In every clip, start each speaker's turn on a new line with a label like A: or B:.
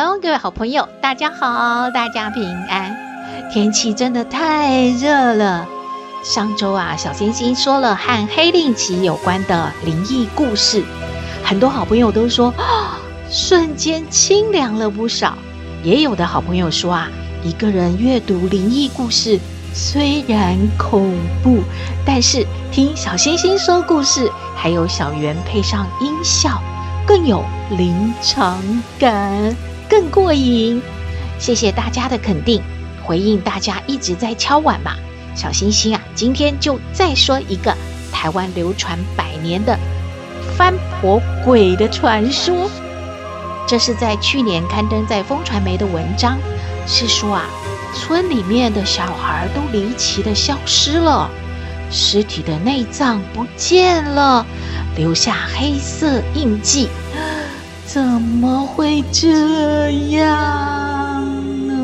A: Hello，各位好朋友，大家好，大家平安。天气真的太热了。上周啊，小星星说了和黑令旗有关的灵异故事，很多好朋友都说，啊，瞬间清凉了不少。也有的好朋友说啊，一个人阅读灵异故事虽然恐怖，但是听小星星说故事，还有小圆配上音效，更有临场感。更过瘾，谢谢大家的肯定，回应大家一直在敲碗嘛。小星星啊，今天就再说一个台湾流传百年的番婆鬼的传说。这是在去年刊登在风传媒的文章，是说啊，村里面的小孩都离奇的消失了，尸体的内脏不见了，留下黑色印记。怎么会这样呢？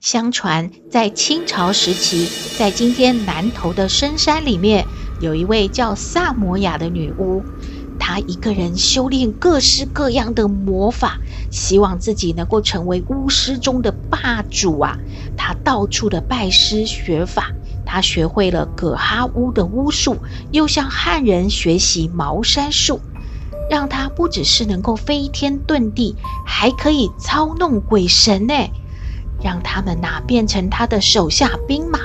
A: 相传，在清朝时期，在今天南投的深山里面，有一位叫萨摩亚的女巫。他一个人修炼各式各样的魔法，希望自己能够成为巫师中的霸主啊！他到处的拜师学法，他学会了葛哈巫的巫术，又向汉人学习茅山术，让他不只是能够飞天遁地，还可以操弄鬼神呢，让他们呐变成他的手下兵马。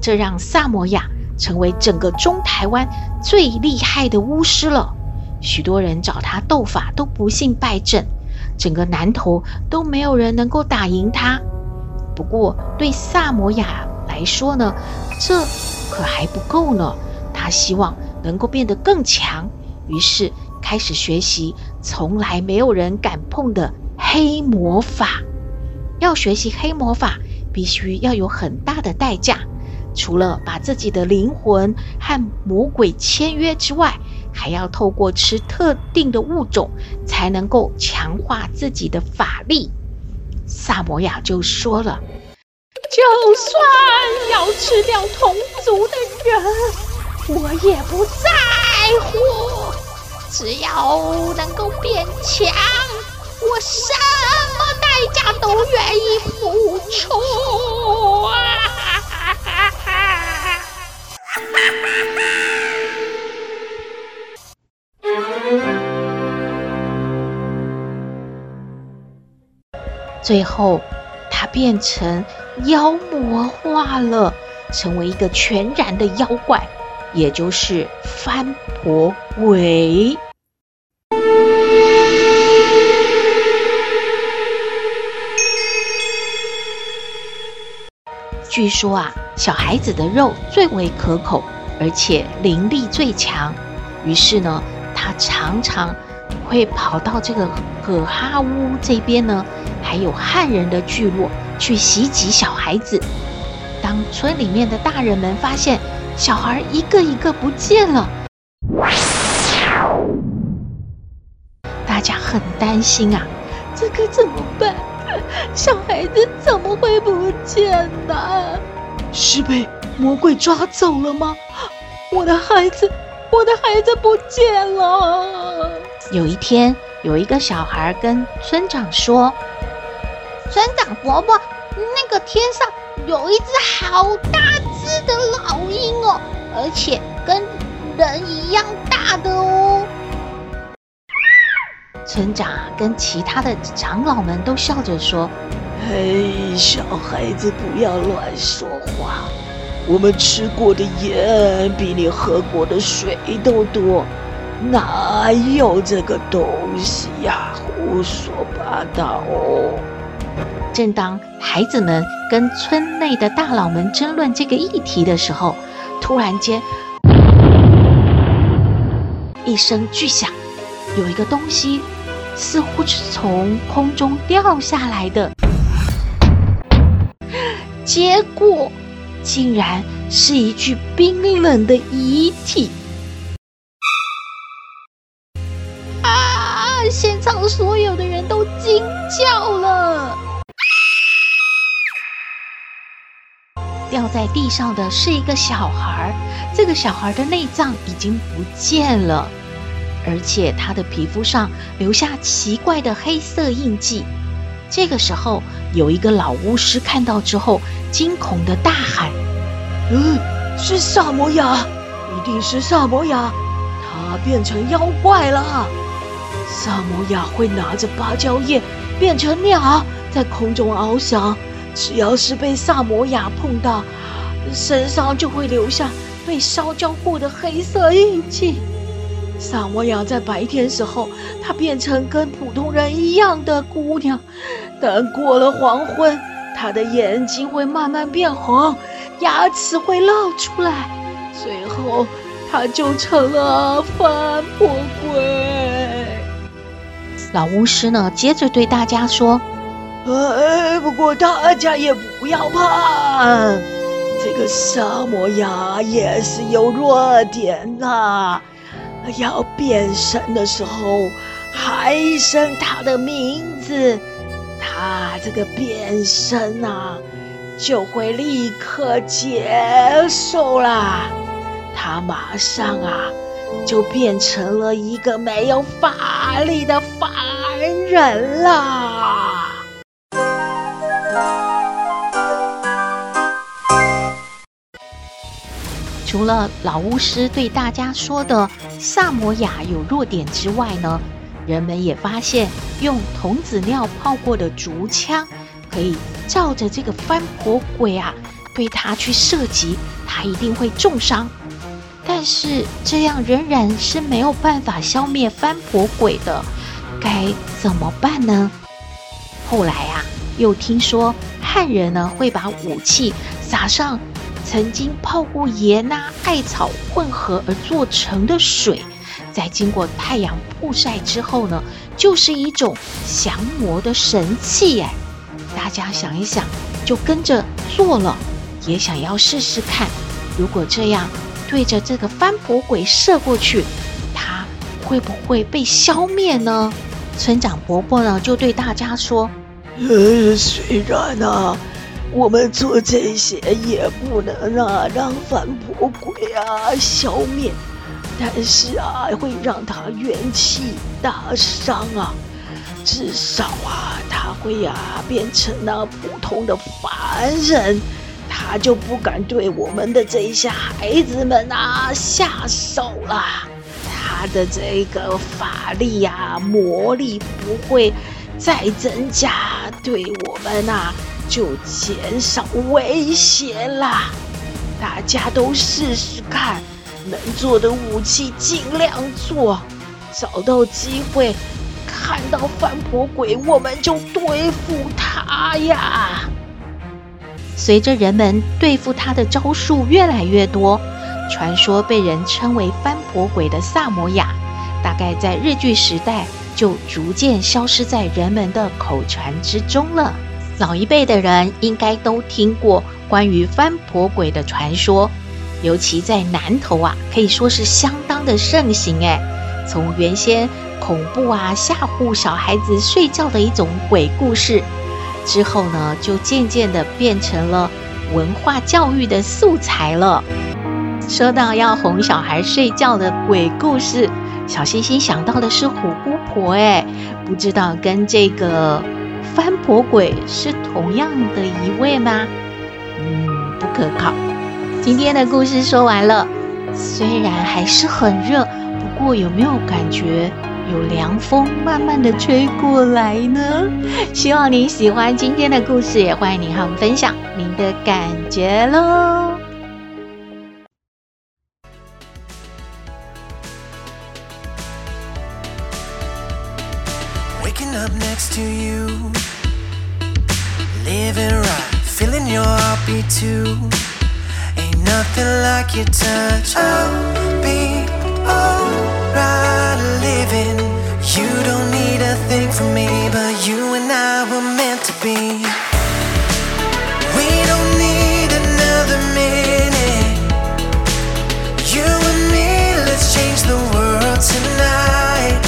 A: 这让萨摩亚成为整个中台湾最厉害的巫师了。许多人找他斗法都不幸败阵，整个南投都没有人能够打赢他。不过对萨摩亚来说呢，这可还不够呢。他希望能够变得更强，于是开始学习从来没有人敢碰的黑魔法。要学习黑魔法，必须要有很大的代价，除了把自己的灵魂和魔鬼签约之外。还要透过吃特定的物种，才能够强化自己的法力。萨摩亚就说了：“就算要吃掉同族的人，我也不在乎。只要能够变强，我什么代价都愿意付出啊！”最后，他变成妖魔化了，成为一个全然的妖怪，也就是番婆鬼。据说啊，小孩子的肉最为可口，而且灵力最强，于是呢，他常常会跑到这个葛哈巫这边呢。还有汉人的聚落去袭击小孩子。当村里面的大人们发现小孩一个一个不见了，大家很担心啊，这可怎么办？小孩子怎么会不见呢？是被魔鬼抓走了吗？我的孩子，我的孩子不见了。有一天，有一个小孩跟村长说。村长伯伯，那个天上有一只好大只的老鹰哦，而且跟人一样大的哦。村长跟其他的长老们都笑着说：“
B: 嘿，小孩子不要乱说话，我们吃过的盐比你喝过的水都多，哪有这个东西呀？胡说八道哦！
A: 正当孩子们跟村内的大佬们争论这个议题的时候，突然间一声巨响，有一个东西似乎是从空中掉下来的，结果竟然是一具冰冷的遗体。啊现场所有的人都惊叫了。掉在地上的是一个小孩，这个小孩的内脏已经不见了，而且他的皮肤上留下奇怪的黑色印记。这个时候，有一个老巫师看到之后，惊恐地大喊：“
B: 嗯，是萨摩亚，一定是萨摩亚，他变成妖怪了。”萨摩亚会拿着芭蕉叶变成鸟，在空中翱翔。只要是被萨摩亚碰到，身上就会留下被烧焦过的黑色印记。萨摩亚在白天时候，她变成跟普通人一样的姑娘，但过了黄昏，她的眼睛会慢慢变红，牙齿会露出来，最后她就成了翻婆鬼。
A: 老巫师呢，接着对大家说：“
B: 哎，不过大家也不要怕，这个萨摩亚也是有弱点呐、要变身的时候，喊一声他的名字，他这个变身啊，就会立刻结束啦。他马上啊。”就变成了一个没有法力的凡人了。
A: 除了老巫师对大家说的萨摩亚有弱点之外呢，人们也发现用童子尿泡过的竹枪，可以照着这个翻婆鬼啊，对他去射击，他一定会重伤。但是这样仍然是没有办法消灭翻婆鬼的，该怎么办呢？后来啊，又听说汉人呢会把武器撒上曾经泡过盐呐、艾草混合而做成的水，在经过太阳曝晒之后呢，就是一种降魔的神器哎。大家想一想，就跟着做了，也想要试试看，如果这样。对着这个翻婆鬼射过去，他会不会被消灭呢？村长伯伯呢就对大家说：“
B: 呃，虽然啊，我们做这些也不能啊让翻婆鬼啊消灭，但是啊会让他元气大伤啊，至少啊他会啊变成那普通的凡人。”他就不敢对我们的这些孩子们啊下手了。他的这个法力呀、啊、魔力不会再增加，对我们啊就减少威胁啦。大家都试试看，能做的武器尽量做，找到机会看到翻婆鬼，我们就对付他呀。
A: 随着人们对付他的招数越来越多，传说被人称为翻婆鬼的萨摩亚，大概在日据时代就逐渐消失在人们的口传之中了。老一辈的人应该都听过关于翻婆鬼的传说，尤其在南头啊，可以说是相当的盛行诶。从原先恐怖啊吓唬小孩子睡觉的一种鬼故事。之后呢，就渐渐的变成了文化教育的素材了。说到要哄小孩睡觉的鬼故事，小星星想到的是虎姑婆，哎，不知道跟这个翻婆鬼是同样的一位吗？嗯，不可靠。今天的故事说完了，虽然还是很热，不过有没有感觉？有凉风慢慢的吹过来呢，希望您喜欢今天的故事，也欢迎您和我们分享您的感
C: 觉喽。Heartbeat too. Ain't nothing like your touch. I'll be alright living. You don't need a thing from me, but you and I were meant to be. We don't need another minute. You and me, let's change the world tonight.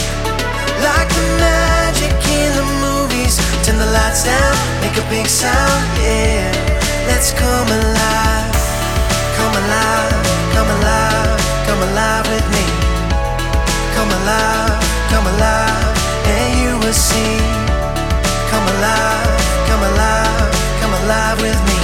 C: Like the magic in the movies. Turn the lights down, make a big sound, yeah. See. Come alive, come alive, come alive with me.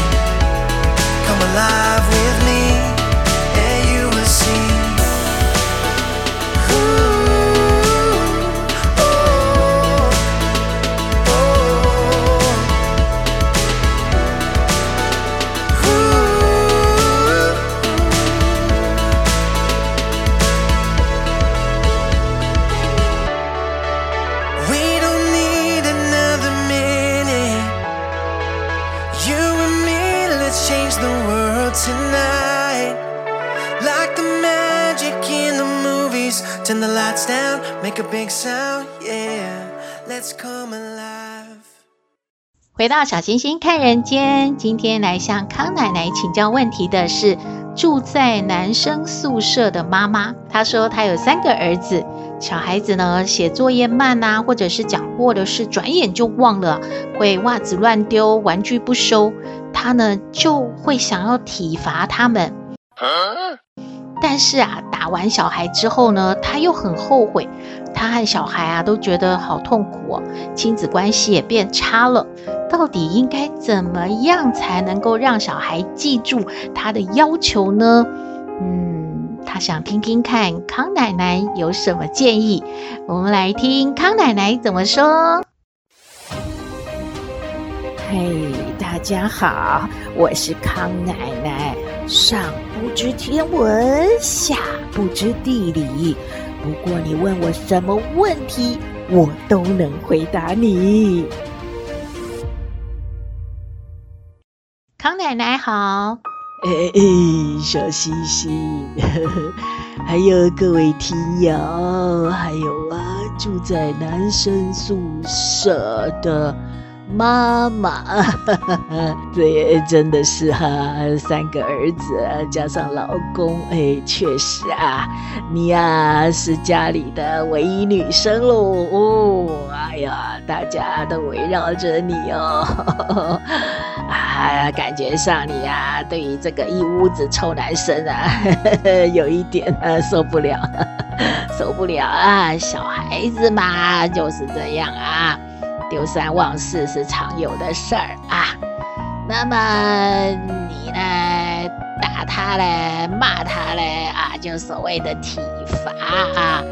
D: 回到小星星看人间，今天来向康奶奶请教问题的是住在男生宿舍的妈妈。她说她有三个儿子，小孩子呢写作业慢啊，或者是讲过的事转眼就忘了，会袜子乱丢，玩具不收，她呢就会想要体罚他们。但是啊，打完小孩之后呢，她又很后悔，他和小孩啊都觉得好痛苦哦，亲子关系也变差了。到底应该怎么样才能够让小孩记住他的要求呢？嗯，他想听听看康奶奶有什么建议。我们来听康奶奶怎么说。
E: 嘿，大家好，我是康奶奶。上不知天文，下不知地理，不过你问我什么问题，我都能回答你。
D: 康奶奶好，
A: 哎哎，小星星，呵呵，还有各位听友，还有啊，住在男生宿舍的妈妈，这也真的是哈、三个儿子加上老公，哎，确实啊，你呀、是家里的唯一女生喽，哦，哎呀，大家都围绕着你哦。啊，感觉上你呀、啊，对于这个一屋子臭男生啊，呵 呵有一点啊受不了，受不了啊！小孩子嘛就是这样啊，丢三忘四是常有的事儿啊。那么你呢，打他嘞，骂他嘞啊，就所谓的体罚啊。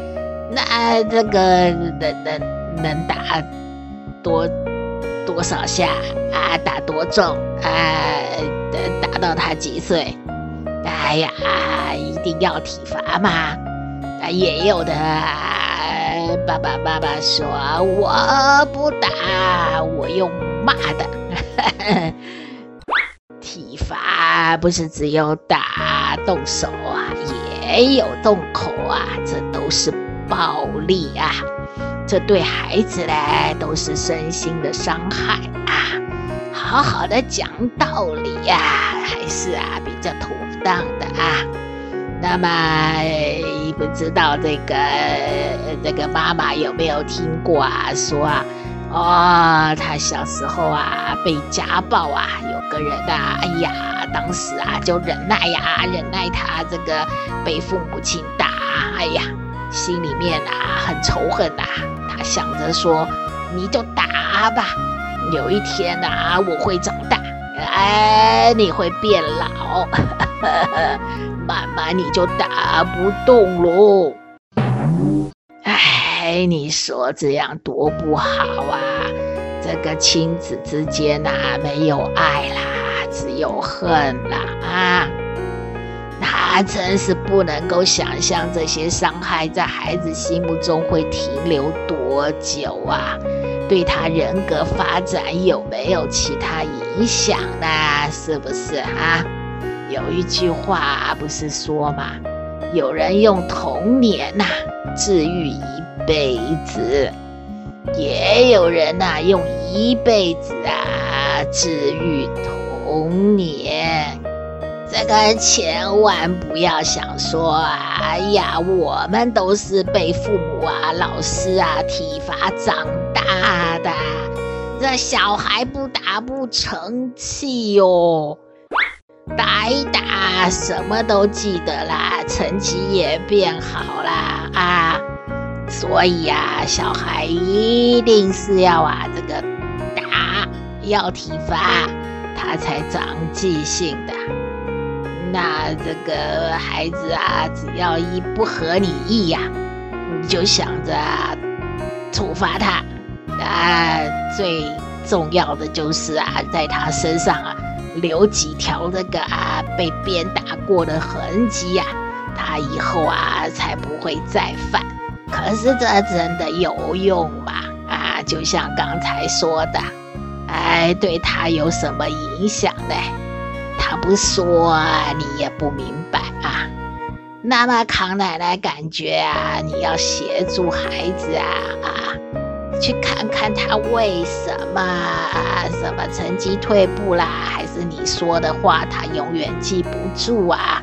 A: 那这个能能能打多？多少下啊？打多重啊？打到他几岁？哎呀，一定要体罚嘛！啊，也有的爸爸妈妈说我不打，我用骂的。体罚不是只有打动手啊，也有动口啊，这都是暴力啊！这对孩子呢，都是身心的伤害啊！好好的讲道理呀、啊，还是啊比较妥当的啊。那么不知道这个这个妈妈有没有听过啊？说啊，哦，她小时候啊被家暴啊，有个人啊，哎呀，当时啊就忍耐呀，忍耐他这个被父母亲打，哎呀。心里面啊很仇恨呐、啊，他想着说，你就打吧，有一天啊我会长大，哎你会变老，慢慢你就打不动喽。哎，你说这样多不好啊！这个亲子之间呐、啊、没有爱啦，只有恨啦啊！他真是不能够想象这些伤害在孩子心目中会停留多久啊！对他人格发展有没有其他影响呢？是不是啊？有一句话不是说吗？有人用童年呐、啊、治愈一辈子，也有人呐、用一辈子啊治愈童年。这个千万不要想说，哎呀，我们都是被父母啊、老师啊体罚长大的，这小孩不打不成器哟。打一打，什么都记得啦，成绩也变好啦啊！所以啊，小孩一定是要啊这个打，要体罚，他才长记性的。那这个孩子啊，只要一不合你意呀，你就想着啊处罚他。啊，最重要的就是啊，在他身上啊。留几条那个啊被鞭打过的痕迹呀，他以后啊才不会再犯。可是这真的有用吗？啊，就像刚才说的，哎，对他有什么影响呢？他不说，你也不明白啊。那么康奶奶感觉啊，你要协助孩子啊啊。去看看他为什么什么成绩退步啦，还是你说的话他永远记不住啊？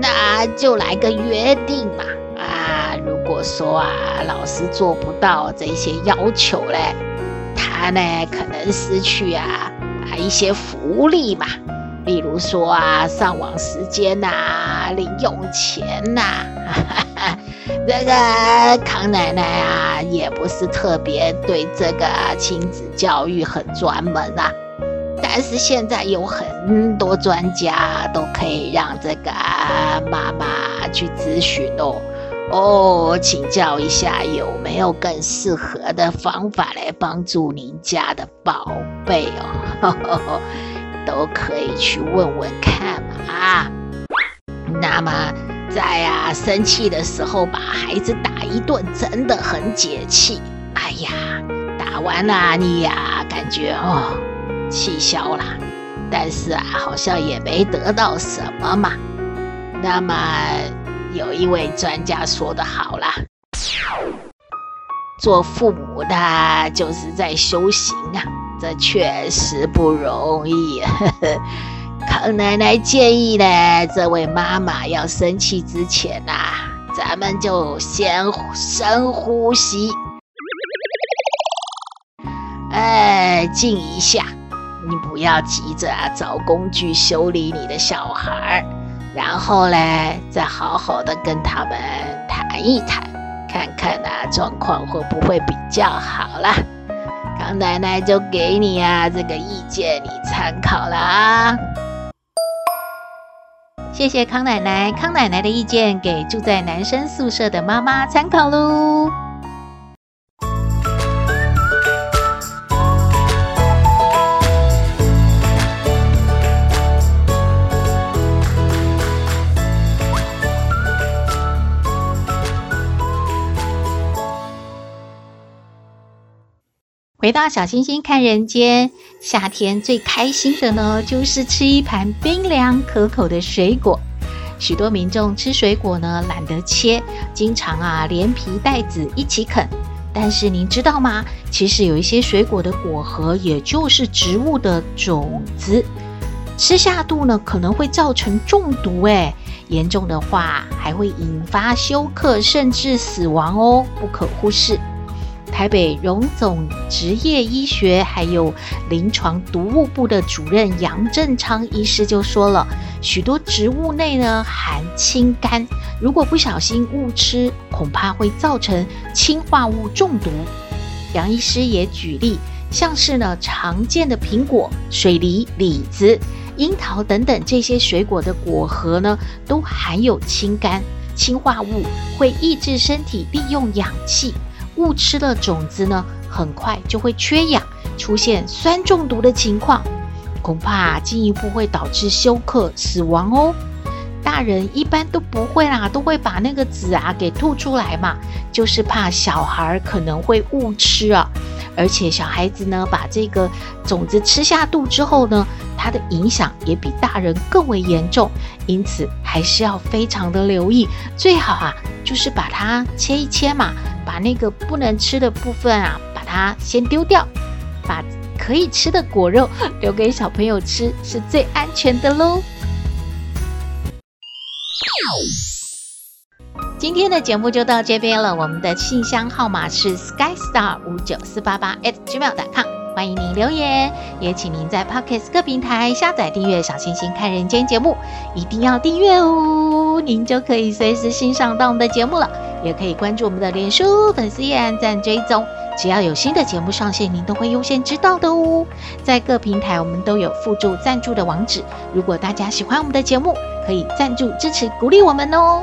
A: 那就来个约定嘛！啊，如果说啊老师做不到这些要求嘞，他呢可能失去啊啊一些福利嘛，比如说啊上网时间呐、零用钱呐、啊。这个康奶奶啊，也不是特别对这个亲子教育很专门啊，但是现在有很多专家都可以让这个妈妈去咨询哦，哦，请教一下有没有更适合的方法来帮助您家的宝贝哦，呵呵，都可以去问问看嘛啊，那么。在呀，生气的时候把孩子打一顿，真的很解气。哎呀，打完了你呀，感觉哦，气消了，但是啊，好像也没得到什么嘛。那么有一位专家说的好啦，做父母的就是在修行啊，这确实不容易。呵 呵康奶奶建议呢，这位妈妈要生气之前呐、咱们就先深呼吸，哎，静一下。你不要急着啊，找工具修理你的小孩，然后呢，再好好的跟他们谈一谈，看看啊，状况会不会比较好啦。康奶奶就给你啊这个意见，你参考了啊。
F: 谢谢康奶奶，康奶奶的意见给住在男生宿舍的妈妈参考喽。回到小星星看人间，夏天最开心的呢，就是吃一盘冰凉可口的水果。许多民众吃水果呢，懒得切，经常啊连皮带籽一起啃。但是您知道吗？其实有一些水果的果核，也就是植物的种子，吃下肚呢，可能会造成中毒，诶，严重的话还会引发休克，甚至死亡哦，不可忽视。台北荣总职业医学还有临床毒物部的主任杨正昌医师就说了，许多植物内呢含氢苷，如果不小心误吃，恐怕会造成氰化物中毒。杨医师也举例，像是呢常见的苹果、水梨、李子、樱桃等等这些水果的果核呢，都含有氢苷，氰化物会抑制身体利用氧气。误吃了种子呢，很快就会缺氧，出现酸中毒的情况，恐怕进一步会导致休克死亡哦。
A: 大人一般都不会啦，都会把那个籽啊给吐出来嘛，就是怕小孩可能会误吃啊。而且小孩子呢，把这个种子吃下肚之后呢，它的影响也比大人更为严重，因此还是要非常的留意。最好啊，就是把它切一切嘛，把那个不能吃的部分啊，把它先丢掉，把可以吃的果肉留给小朋友吃，是最安全的喽。今天的节目就到这边了，我们的信箱号码是 skystar 五九四八八 at gmail.com，欢迎您留言，也请您在 Podcast 各平台下载订阅小星星看人间节目，一定要订阅哦，您就可以随时欣赏到我们的节目了。也可以关注我们的脸书粉丝页按赞追踪，只要有新的节目上线，您都会优先知道的哦。在各平台我们都有附注赞助的网址，如果大家喜欢我们的节目，可以赞助支持鼓励我们哦。